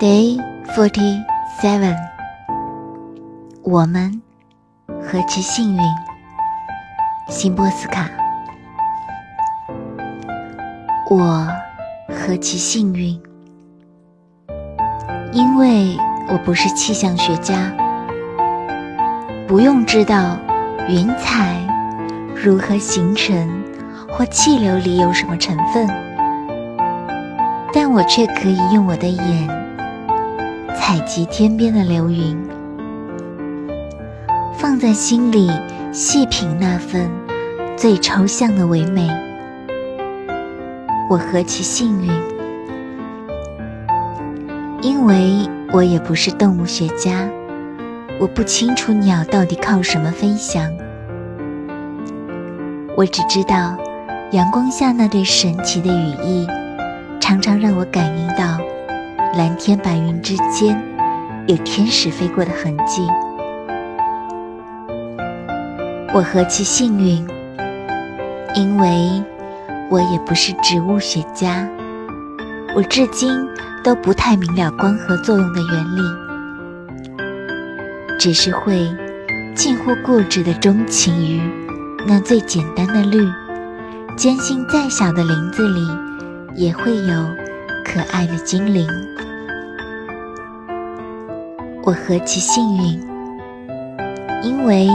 Day forty seven，我们何其幸运，辛波斯卡。我何其幸运，因为我不是气象学家，不用知道云彩如何形成或气流里有什么成分，但我却可以用我的眼。采集天边的流云，放在心里细品那份最抽象的唯美。我何其幸运，因为我也不是动物学家，我不清楚鸟到底靠什么飞翔。我只知道，阳光下那对神奇的羽翼，常常让我感应到。蓝天白云之间，有天使飞过的痕迹。我何其幸运，因为我也不是植物学家，我至今都不太明了光合作用的原理，只是会近乎固执的钟情于那最简单的绿，坚信再小的林子里也会有。可爱的精灵，我何其幸运，因为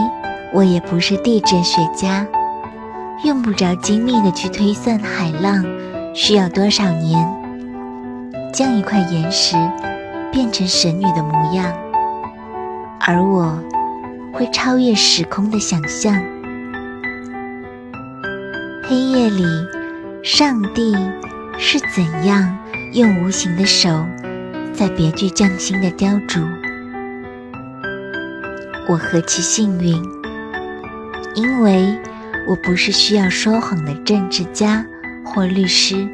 我也不是地质学家，用不着精密的去推算海浪需要多少年，将一块岩石变成神女的模样，而我会超越时空的想象，黑夜里，上帝是怎样？用无形的手，在别具匠心的雕琢。我何其幸运，因为我不是需要说谎的政治家或律师，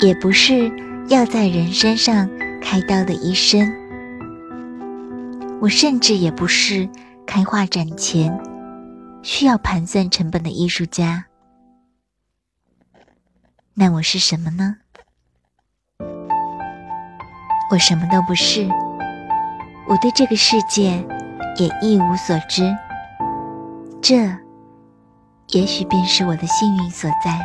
也不是要在人身上开刀的医生，我甚至也不是开画展前需要盘算成本的艺术家。那我是什么呢？我什么都不是，我对这个世界也一无所知。这，也许便是我的幸运所在。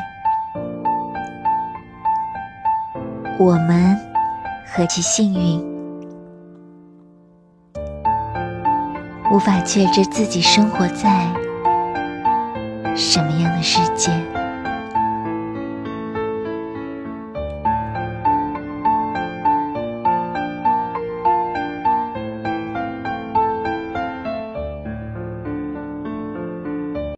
我们何其幸运，无法确知自己生活在什么样的世界。